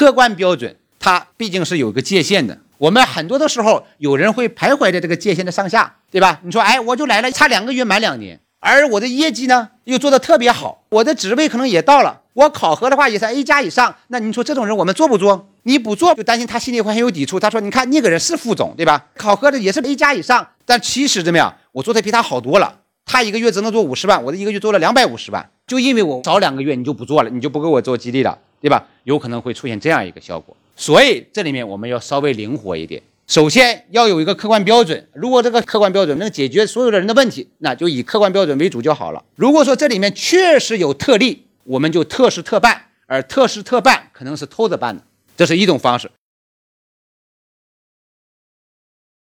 客观标准它毕竟是有个界限的。我们很多的时候，有人会徘徊在这个界限的上下，对吧？你说，哎，我就来了，差两个月满两年，而我的业绩呢又做得特别好，我的职位可能也到了，我考核的话也是 A 加以上。那你说这种人我们做不做？你不做就担心他心里会很有抵触。他说，你看那个人是副总，对吧？考核的也是 A 加以上，但其实怎么样？我做的比他好多了。他一个月只能做五十万，我的一个月做了两百五十万，就因为我早两个月你就不做了，你就不给我做激励了，对吧？有可能会出现这样一个效果。所以这里面我们要稍微灵活一点。首先要有一个客观标准，如果这个客观标准能解决所有的人的问题，那就以客观标准为主就好了。如果说这里面确实有特例，我们就特事特办，而特事特办可能是偷着办的，这是一种方式。